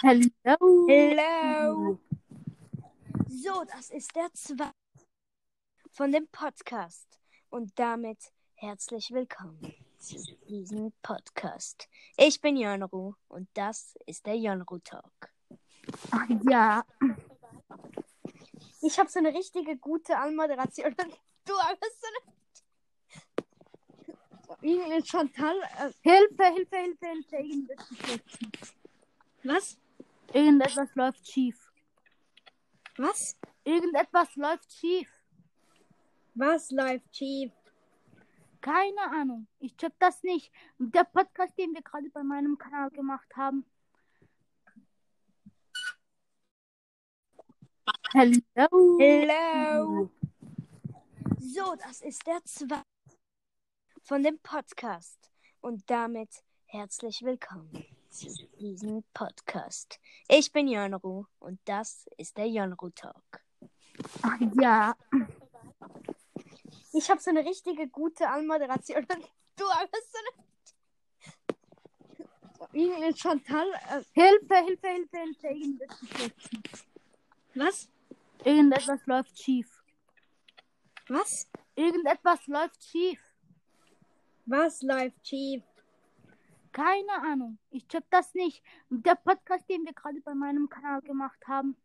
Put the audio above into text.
Hello. Hello. So, das ist der zweite von dem Podcast. Und damit herzlich willkommen zu diesem Podcast. Ich bin Jönru und das ist der Jönru Talk. Ach, ja. Ich habe so eine richtige gute Anmoderation. Du hast so eine. Irgendwie Chantal. Äh, Hilfe, Hilfe, Hilfe, Hilfe. Was? Irgendetwas läuft schief. Was? Irgendetwas läuft schief. Was läuft schief? Keine Ahnung. Ich check das nicht. Der Podcast, den wir gerade bei meinem Kanal gemacht haben. Hello. Hello. So, das ist der zweite von dem Podcast. Und damit herzlich willkommen zu diesem Podcast. Ich bin Jönru und das ist der Jönru Talk. Ach, ja. Ich habe so eine richtige gute Anmoderation. Du hast so eine. Irgendwie Chantal. Äh, Hilfe, Hilfe, Hilfe, Hilfe. Irgendetwas läuft schief. was? Irgendetwas läuft schief. Was? Irgendetwas läuft schief. Was läuft schief? Keine Ahnung. Ich check das nicht. Der Podcast, den wir gerade bei meinem Kanal gemacht haben.